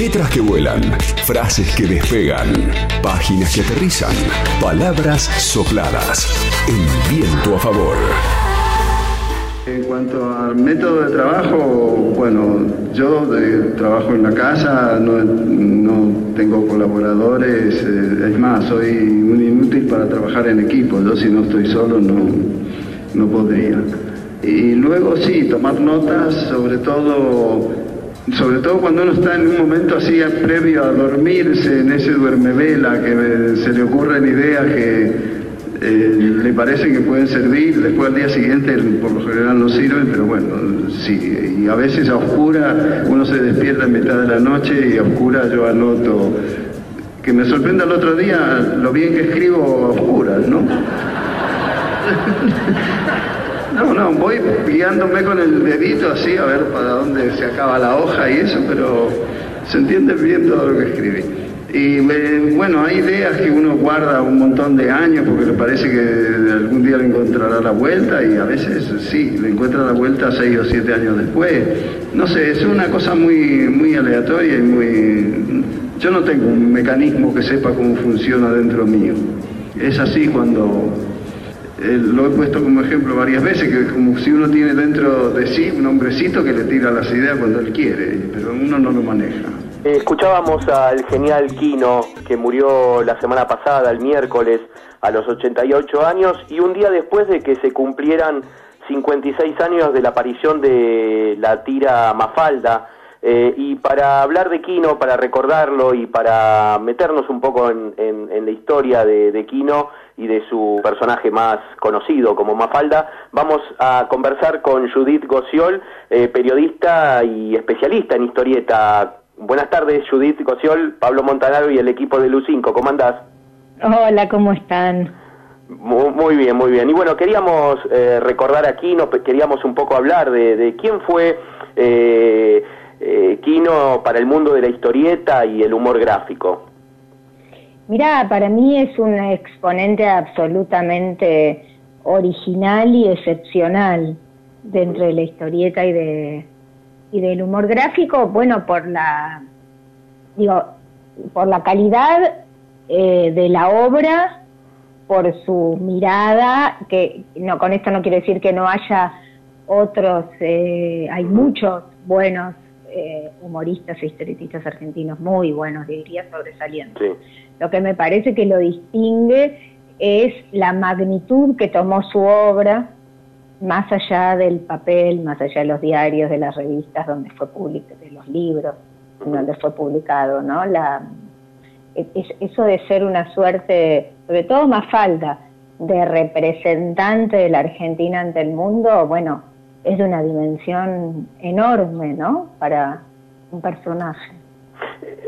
Letras que vuelan, frases que despegan, páginas que aterrizan, palabras sopladas. El viento a favor. En cuanto al método de trabajo, bueno, yo trabajo en la casa, no, tengo colaboradores, eh, es más, soy un inútil para trabajar en equipo, yo si no estoy solo no, no podría. Y luego sí, tomar notas, sobre todo, sobre todo cuando uno está en un momento así previo a dormirse, en ese duermevela, que se le ocurren ideas que eh, le parece que pueden servir, después al día siguiente por lo general no sirven, pero bueno, sí, y a veces a oscura uno se despierta en mitad de la noche y a oscura yo anoto, que me sorprenda el otro día lo bien que escribo a oscuras, ¿no? No, no, voy guiándome con el dedito así a ver para dónde se acaba la hoja y eso, pero se entiende bien todo lo que escribí. Y bueno, hay ideas que uno guarda un montón de años porque le parece que algún día le encontrará la vuelta y a veces sí, le encuentra la vuelta seis o siete años después. No sé, es una cosa muy, muy aleatoria y muy... Yo no tengo un mecanismo que sepa cómo funciona dentro mío. Es así cuando eh, lo he puesto como ejemplo varias veces, que es como si uno tiene dentro de sí un hombrecito que le tira las ideas cuando él quiere, pero uno no lo maneja. Eh, escuchábamos al genial Kino, que murió la semana pasada, el miércoles, a los 88 años, y un día después de que se cumplieran 56 años de la aparición de la tira Mafalda, eh, y para hablar de Kino, para recordarlo y para meternos un poco en, la historia de, de, Kino y de su personaje más conocido como Mafalda, vamos a conversar con Judith Gociol, eh, periodista y especialista en historieta. Buenas tardes, Judith Gociol, Pablo Montanaro y el equipo de Lucinco. ¿Cómo andás? Hola, ¿cómo están? Muy, bien, muy bien. Y bueno, queríamos eh, recordar a Kino, queríamos un poco hablar de, de quién fue eh, eh, Kino para el mundo de la historieta y el humor gráfico? Mirá, para mí es un exponente absolutamente original y excepcional dentro de la historieta y de y del humor gráfico, bueno, por la digo, por la calidad eh, de la obra, por su mirada, que no con esto no quiero decir que no haya otros, eh, hay muchos buenos eh, humoristas e historietistas argentinos muy buenos, diría, sobresalientes. Lo que me parece que lo distingue es la magnitud que tomó su obra, más allá del papel, más allá de los diarios, de las revistas donde fue publicado, de los libros donde fue publicado, ¿no? La, eso de ser una suerte, sobre todo más falta, de representante de la Argentina ante el mundo, bueno, es de una dimensión enorme, ¿no? Para un personaje.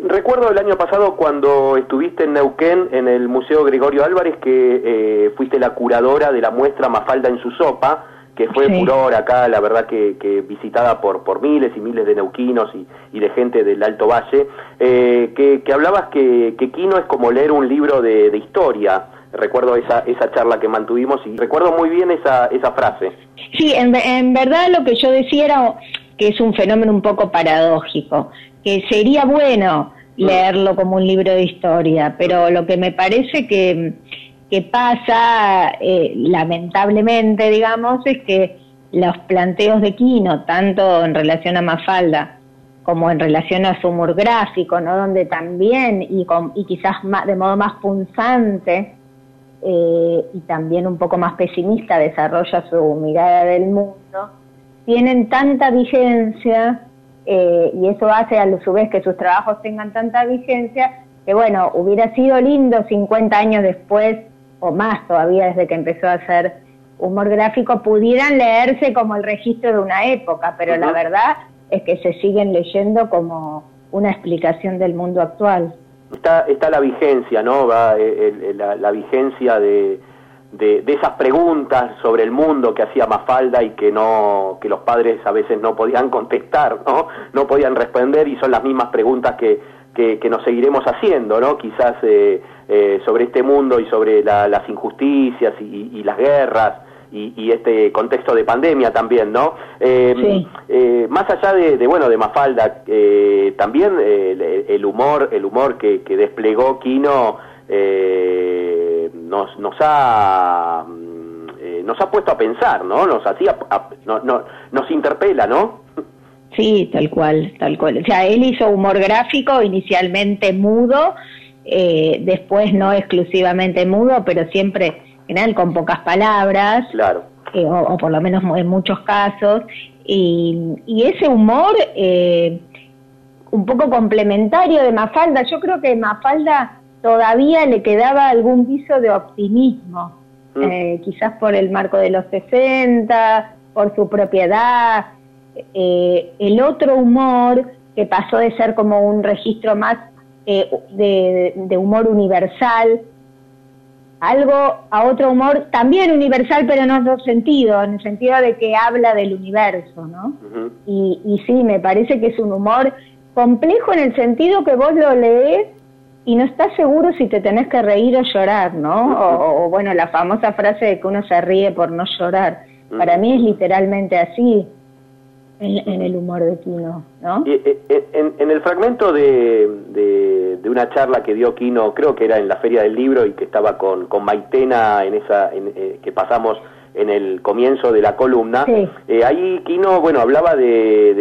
Recuerdo el año pasado cuando estuviste en Neuquén, en el Museo Gregorio Álvarez, que eh, fuiste la curadora de la muestra Mafalda en su sopa, que fue furor acá, la verdad que, visitada por, por miles y miles de neuquinos y, de gente del Alto Valle, eh, que, hablabas que, que Quino es como leer un libro de, de historia recuerdo esa, esa charla que mantuvimos y recuerdo muy bien esa, esa frase. Sí, en, en verdad lo que yo decía era que es un fenómeno un poco paradójico, que sería bueno mm. leerlo como un libro de historia, pero lo que me parece que, que pasa, eh, lamentablemente, digamos, es que los planteos de Quino, tanto en relación a Mafalda como en relación a su humor gráfico, ¿no? donde también, y, con, y quizás más, de modo más punzante, eh, y también un poco más pesimista desarrolla su mirada del mundo, tienen tanta vigencia eh, y eso hace a su vez que sus trabajos tengan tanta vigencia que bueno, hubiera sido lindo 50 años después o más todavía desde que empezó a hacer humor gráfico pudieran leerse como el registro de una época, pero la verdad es que se siguen leyendo como una explicación del mundo actual está, está la vigencia, ¿no? Va, eh, la, vigencia de, de, esas preguntas sobre el mundo que hacía Mafalda y que no que los padres a veces no podían contestar, ¿no? No podían responder y son las mismas preguntas que, que, nos seguiremos haciendo, ¿no? Quizás eh, eh, sobre este mundo y sobre las injusticias y, las guerras y, este contexto de pandemia también, ¿no? Eh, eh, más allá de, bueno de Mafalda, eh, también el humor, el humor que, desplegó Kino nos nos ha nos ha puesto a pensar, ¿no? Nos hacía, no, nos interpela, ¿no? Sí, tal cual, tal cual. O sea, él hizo humor gráfico, inicialmente mudo, después no exclusivamente mudo, pero siempre general con pocas palabras, claro. Eh, o, por lo menos en muchos casos, y, ese humor eh, un poco complementario de Mafalda, yo creo que Mafalda todavía le quedaba algún viso de optimismo, mm. eh, quizás por el marco de los 60, por su propiedad, el otro humor que pasó de ser como un registro más de humor universal, algo a otro humor también universal, pero en otro sentido, en el sentido de que habla del universo, ¿no? y, y sí, me parece que es un humor complejo en el sentido que vos lo lees y no estás seguro si te tenés que reír o llorar, ¿no? o, bueno, la famosa frase de que uno se ríe por no llorar. Para mí es literalmente así en, el humor de Kino, ¿no? Eh, eh, en, el fragmento de, de, una charla que dio Kino, creo que era en la Feria del Libro y que estaba con, con Maitena en esa eh, que pasamos en el comienzo de la columna, ahí Kino, bueno, hablaba de,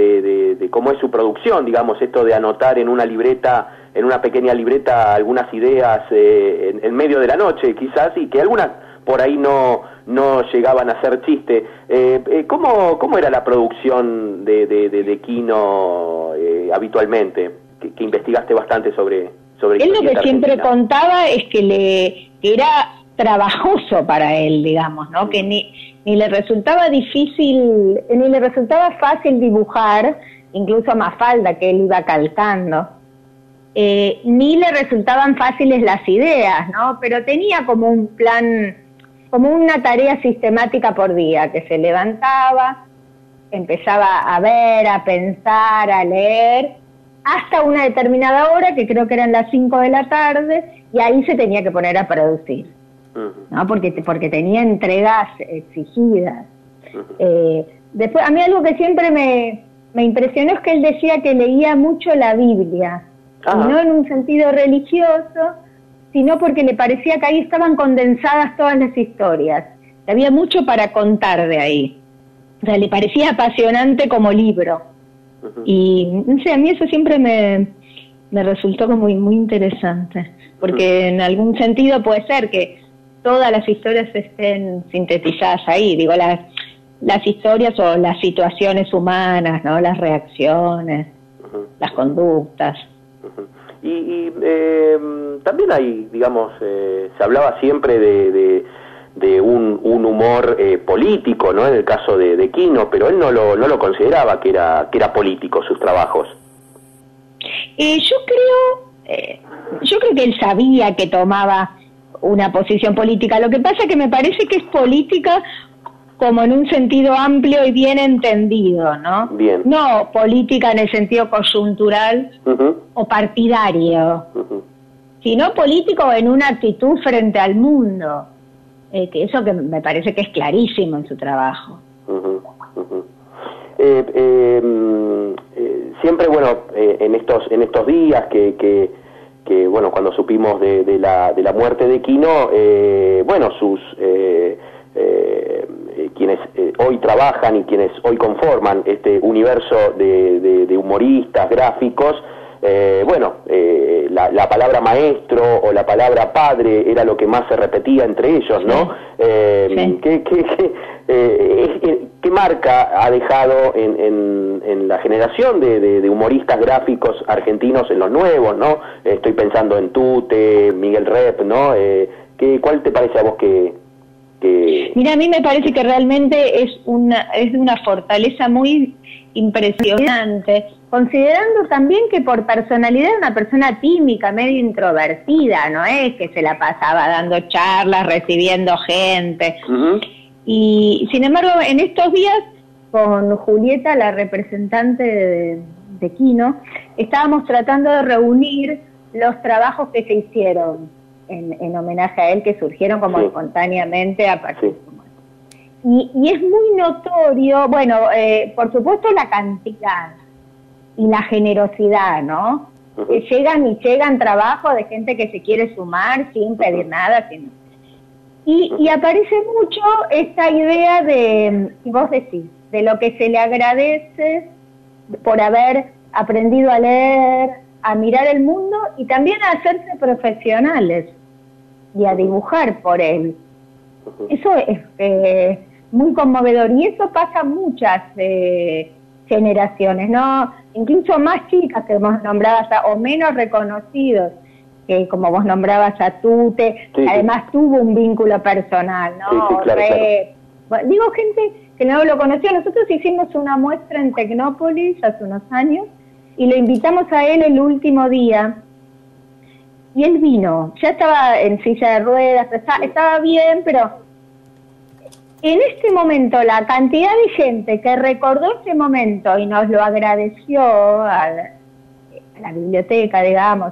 de, cómo es su producción, digamos, esto de anotar en una libreta, en una pequeña libreta algunas ideas en, en medio de la noche, quizás, y que algunas por ahí no, no llegaban a ser chiste. Eh, eh, ¿cómo, ¿Cómo era la producción de, de, de, Kino eh, habitualmente? Que, investigaste bastante sobre, sobre Él lo que siempre contaba es que, le, que era trabajoso para él, digamos, ¿no? Que ni, ni le resultaba difícil, ni le resultaba fácil dibujar, incluso a Mafalda que él iba calcando. ni le resultaban fáciles las ideas, ¿no? Pero tenía como un plan como una tarea sistemática por día, que se levantaba, empezaba a ver, a pensar, a leer, hasta una determinada hora, que creo que eran las 5 de la tarde, y ahí se tenía que poner a producir, ¿no? porque, porque tenía entregas exigidas. Eh, después, a mí algo que siempre me, me impresionó es que él decía que leía mucho la Biblia, no en un sentido religioso, sino porque le parecía que ahí estaban condensadas todas las historias. Había mucho para contar de ahí. O sea, le parecía apasionante como libro. Y no sé, a mí eso siempre me, me resultó como muy, muy interesante, porque en algún sentido puede ser que todas las historias estén sintetizadas ahí, digo, las, las historias o las situaciones humanas, ¿no? Las reacciones, las conductas. Y, eh, también hay, digamos, eh, se hablaba siempre de, de, un, un, humor eh, político, ¿no? En el caso de, de, Quino, pero él no lo, no lo consideraba que era, que era político sus trabajos. yo creo, yo creo que él sabía que tomaba una posición política. Lo que pasa que me parece que es política como en un sentido amplio y bien entendido, ¿no? Bien. No política en el sentido coyuntural o partidario, sino político en una actitud frente al mundo, eh, que eso que me parece que es clarísimo en su trabajo. Eh, em, eh, siempre, bueno, en estos en estos días que, que, bueno, cuando supimos de, de, la, de la muerte de Quino, bueno, sus eh, quienes eh, hoy trabajan y quienes hoy conforman este universo de, humoristas gráficos, eh, bueno, eh, la, palabra maestro o la palabra padre era lo que más se repetía entre ellos, ¿no? ¿qué, qué, marca ha dejado en, en, la generación de, humoristas gráficos argentinos en los nuevos, ¿no? Estoy pensando en Tute, Miguel Rep, ¿no? ¿qué, ¿Cuál te parece a vos que, Mira, a mí me parece que realmente es una, es una fortaleza muy impresionante, considerando también que por personalidad es una persona tímica, medio introvertida, no es que se la pasaba dando charlas, recibiendo gente. Y sin embargo, en estos días, con Julieta, la representante de, de Kino, estábamos tratando de reunir los trabajos que se hicieron en, homenaje a él que surgieron como espontáneamente a partir y, es muy notorio, bueno, eh, por supuesto la cantidad y la generosidad, ¿no? llegan y llegan trabajos de gente que se quiere sumar sin pedir nada, sin... Y, y aparece mucho esta idea de, y vos decís, de lo que se le agradece por haber aprendido a leer, a mirar el mundo y también a hacerse profesionales y a dibujar por él. Eso es eh, muy conmovedor y eso pasa muchas eh, generaciones, ¿no? Incluso más chicas que vos nombrabas o menos reconocidos, que como vos nombrabas a Tute, además tuvo un vínculo personal, ¿no? digo gente que no lo conocía, nosotros hicimos una muestra en Tecnópolis hace unos años y lo invitamos a él el último día y él vino, ya estaba en silla de ruedas, estaba bien, pero en este momento la cantidad de gente que recordó este momento y nos lo agradeció a la, biblioteca, digamos,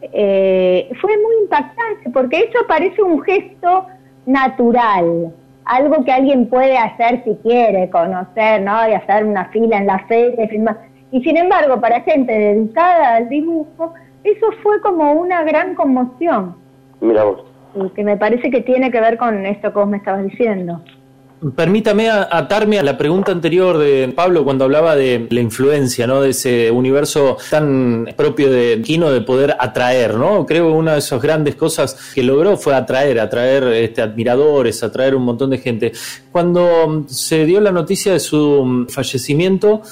eh, fue muy impactante porque eso parece un gesto natural, algo que alguien puede hacer si quiere, conocer, ¿no? Y hacer una fila en la feria, y sin embargo, para gente dedicada al dibujo, eso fue como una gran conmoción. Mira vos. Y que me parece que tiene que ver con esto que vos me estabas diciendo. Permítame atarme a la pregunta anterior de Pablo cuando hablaba de la influencia, ¿no? De ese universo tan propio de Kino de poder atraer, ¿no? Creo que una de esas grandes cosas que logró fue atraer, atraer este, admiradores, atraer un montón de gente. Cuando se dio la noticia de su fallecimiento,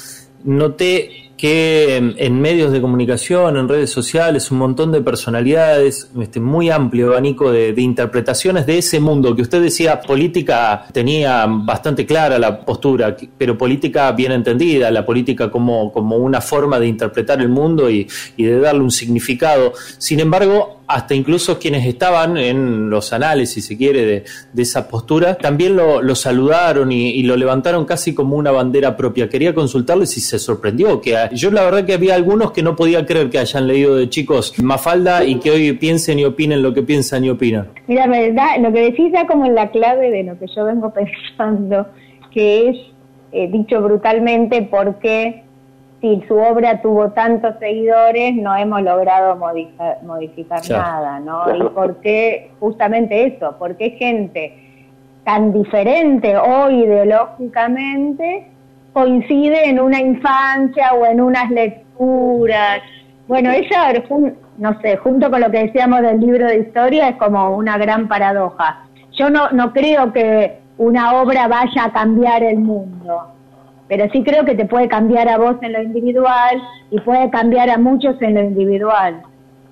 noté que en, medios de comunicación, en redes sociales, un montón de personalidades, este, muy amplio abanico de, interpretaciones de ese mundo que usted decía, política tenía bastante clara la postura, pero política bien entendida, la política como, como una forma de interpretar el mundo y, y de darle un significado. Sin embargo, hasta incluso quienes estaban en los anales, si se quiere, de, esa postura, también lo, saludaron y, lo levantaron casi como una bandera propia. Quería consultarle si se sorprendió, que yo la verdad que había algunos que no podía creer que hayan leído de chicos Mafalda y que hoy piensen y opinen lo que piensan y opinan. Mira, lo que decís ya como la clave de lo que yo vengo pensando, que es, eh, dicho brutalmente, por qué si su obra tuvo tantos seguidores, no hemos logrado modificar, nada, ¿no? ¿Y por qué justamente eso? ¿Por qué gente tan diferente o ideológicamente coincide en una infancia o en unas lecturas? Bueno, ella, no sé, junto con lo que decíamos del libro de historia, es como una gran paradoja. Yo no, no creo que una obra vaya a cambiar el mundo pero sí creo que te puede cambiar a vos en lo individual y puede cambiar a muchos en lo individual.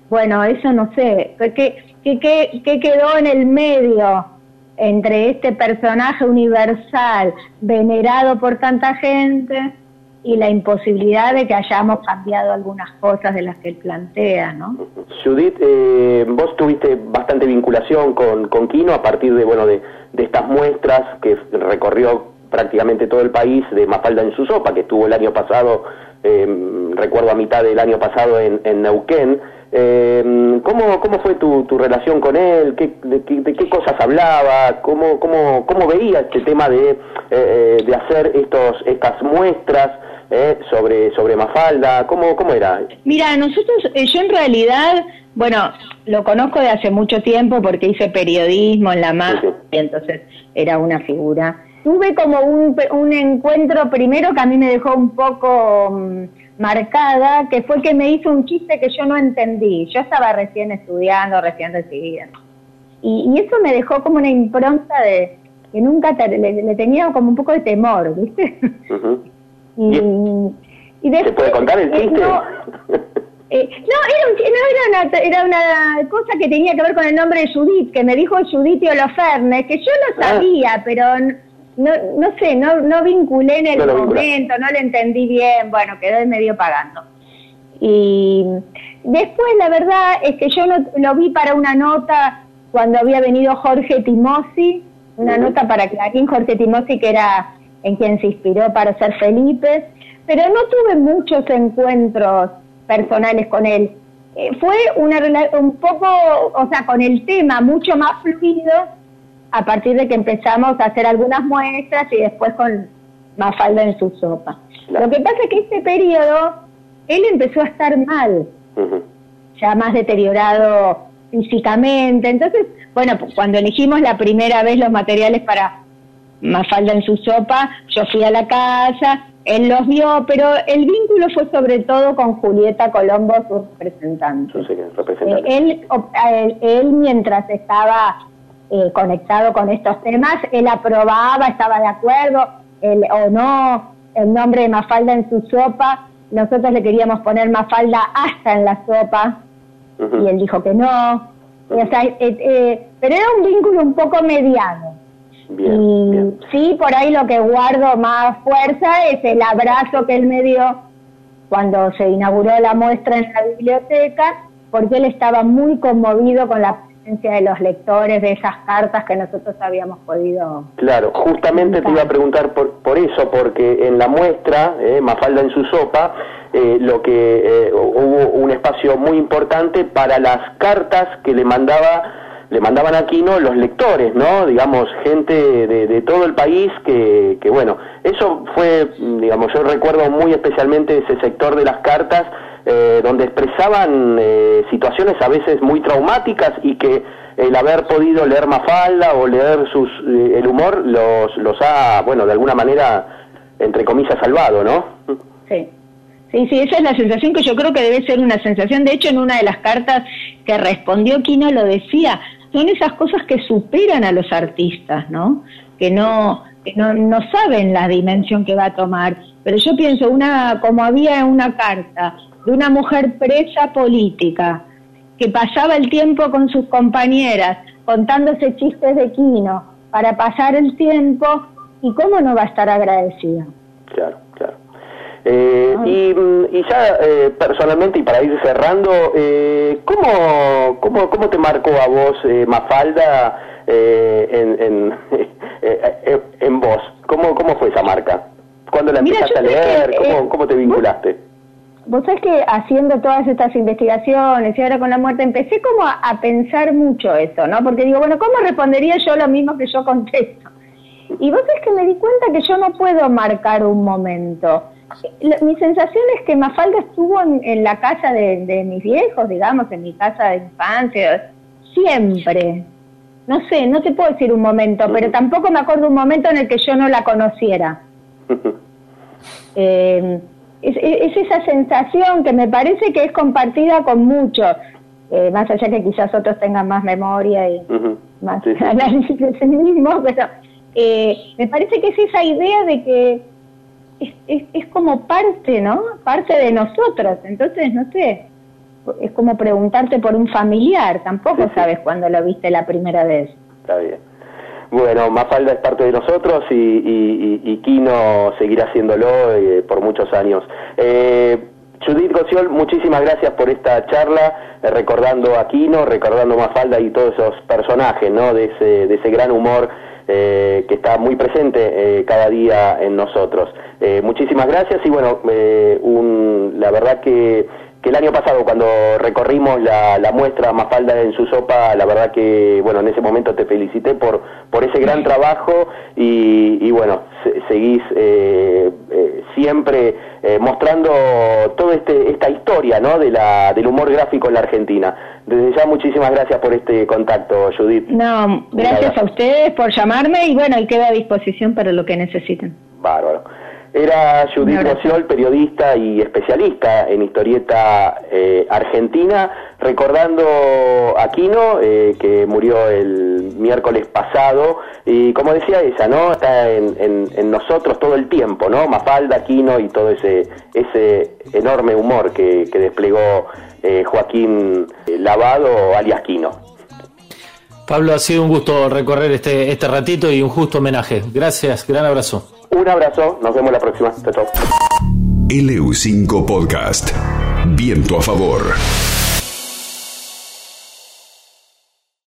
Bueno, eso no sé. ¿Qué, qué, qué, quedó en el medio entre este personaje universal venerado por tanta gente y la imposibilidad de que hayamos cambiado algunas cosas de las que él plantea, ¿no? Judith, eh, vos tuviste bastante vinculación con, con Kino a partir de, bueno, de, de estas muestras que recorrió prácticamente todo el país de Mafalda en su sopa, que estuvo el año pasado, em, recuerdo a mitad del año pasado en, Neuquén. Eh, ¿cómo, ¿Cómo fue tu, tu relación con él? ¿Qué, de, qué cosas hablaba? ¿Cómo, cómo, cómo veía este tema de, eh, de hacer estos, estas muestras? Eh, sobre, sobre Mafalda? ¿Cómo, ¿Cómo era? Mira, nosotros, eh, yo en realidad, bueno, lo conozco de hace mucho tiempo porque hice periodismo en la MAS, y entonces era una figura tuve como un, un encuentro primero que a mí me dejó un poco mm, marcada, que fue que me hizo un chiste que yo no entendí. Yo estaba recién estudiando, recién recibida. Y, y eso me dejó como una impronta de que nunca le, tenía como un poco de temor, ¿viste? y, y después, ¿Se puede contar el chiste? Eh, no, era, no era, una, era una cosa que tenía que ver con el nombre de Judith, que me dijo Judith Holofernes, que yo lo ah. sabía, pero no, no sé, no, no vinculé en el momento, no lo entendí bien, bueno, quedé medio pagando. Y después la verdad es que yo lo, vi para una nota cuando había venido Jorge Timosi, una nota para Clarín, Jorge Timosi que era en quien se inspiró para ser Felipe, pero no tuve muchos encuentros personales con él. Eh, fue una un poco, o sea, con el tema mucho más fluido a partir de que empezamos a hacer algunas muestras y después con Mafalda en su sopa. Lo que pasa es que este periodo él empezó a estar mal, ya más deteriorado físicamente. Entonces, bueno, cuando elegimos la primera vez los materiales para Mafalda en su sopa, yo fui a la casa, él los vio, pero el vínculo fue sobre todo con Julieta Colombo, su representante. Eh, él, él, mientras estaba eh, conectado con estos temas, él aprobaba, estaba de acuerdo, él, o no, el nombre de Mafalda en su sopa. Nosotros le queríamos poner Mafalda hasta en la sopa, y él dijo que no. Eh, pero era un vínculo un poco mediano y sí, por ahí lo que guardo más fuerza es el abrazo que él me dio cuando se inauguró la muestra en la biblioteca, porque él estaba muy conmovido con la presencia de los lectores de esas cartas que nosotros habíamos podido. Claro, justamente te iba a preguntar por, por eso, porque en la muestra, eh, Mafalda en su sopa, eh, lo que eh, hubo un espacio muy importante para las cartas que le mandaba le mandaban a Aquino los lectores, ¿no? Digamos, gente de, todo el país que, que, bueno, eso fue, digamos, yo recuerdo muy especialmente ese sector de las cartas eh, donde expresaban eh, situaciones a veces muy traumáticas y que el haber podido leer Mafalda o leer sus, eh, el humor los, los ha, bueno, de alguna manera, entre comillas, salvado, ¿no? Sí. Sí, sí, esa es la sensación que yo creo que debe ser una sensación. De hecho, en una de las cartas que respondió Quino lo decía, son esas cosas que superan a los artistas, ¿no? Que no, que no, no saben la dimensión que va a tomar. Pero yo pienso, una, como había una carta de una mujer presa política, que pasaba el tiempo con sus compañeras, contándose chistes de Quino, para pasar el tiempo, ¿y cómo no va a estar agradecida? Claro, claro. Eh, y, y, ya eh, personalmente, y para ir cerrando, eh, ¿cómo, cómo, cómo te marcó a vos eh, Mafalda en, en, en vos? ¿Cómo, ¿Cómo fue esa marca? ¿Cuándo la empezaste a leer? ¿Cómo, ¿Cómo te vinculaste? Vos sabés que haciendo todas estas investigaciones y ahora con la muerte empecé como a, a pensar mucho eso, ¿no? Porque digo, bueno, ¿cómo respondería yo lo mismo que yo contesto? Y vos sabés que me di cuenta que yo no puedo marcar un momento mi sensación es que Mafalda estuvo en, la casa de, mis viejos, digamos, en mi casa de infancia, siempre. No sé, no te puedo decir un momento, pero tampoco me acuerdo un momento en el que yo no la conociera. Eh, es, esa sensación que me parece que es compartida con muchos, eh, más allá que quizás otros tengan más memoria y más análisis de sí mismo, pero eh, me parece que es esa idea de que es, es, como parte, ¿no? Parte de nosotros. Entonces, no sé, es como preguntarte por un familiar, tampoco sabes cuándo lo viste la primera vez. Está bien. Bueno, Mafalda es parte de nosotros y, y, Kino seguirá haciéndolo eh, por muchos años. Eh, Judith Gociol, muchísimas gracias por esta charla, eh, recordando a Kino, recordando Mafalda y todos esos personajes, ¿no? De ese, de ese gran humor eh, que está muy presente eh, cada día en nosotros. Eh, muchísimas gracias y bueno, un, la verdad que, que, el año pasado cuando recorrimos la, la, muestra Mafalda en su sopa, la verdad que bueno, en ese momento te felicité por, por ese gran trabajo y, y bueno, seguís siempre mostrando toda este, esta historia ¿no? de la, del humor gráfico en la Argentina. Desde ya muchísimas gracias por este contacto, Judith. No, gracias a ustedes por llamarme y bueno, y quedo a disposición para lo que necesiten. Bárbaro. Era Judith Rociol, periodista y especialista en historieta eh, argentina, recordando a Aquino, eh, que murió el miércoles pasado, y como decía ella, ¿no? Está en, nosotros todo el tiempo, ¿no? Mafalda, Aquino y todo ese, ese enorme humor que, que desplegó eh, Joaquín Lavado, alias Quino. Pablo, ha sido un gusto recorrer este, este ratito y un justo homenaje. Gracias, gran abrazo. Un abrazo, nos vemos la próxima. Chao, chao. LU5 Podcast. Viento a favor.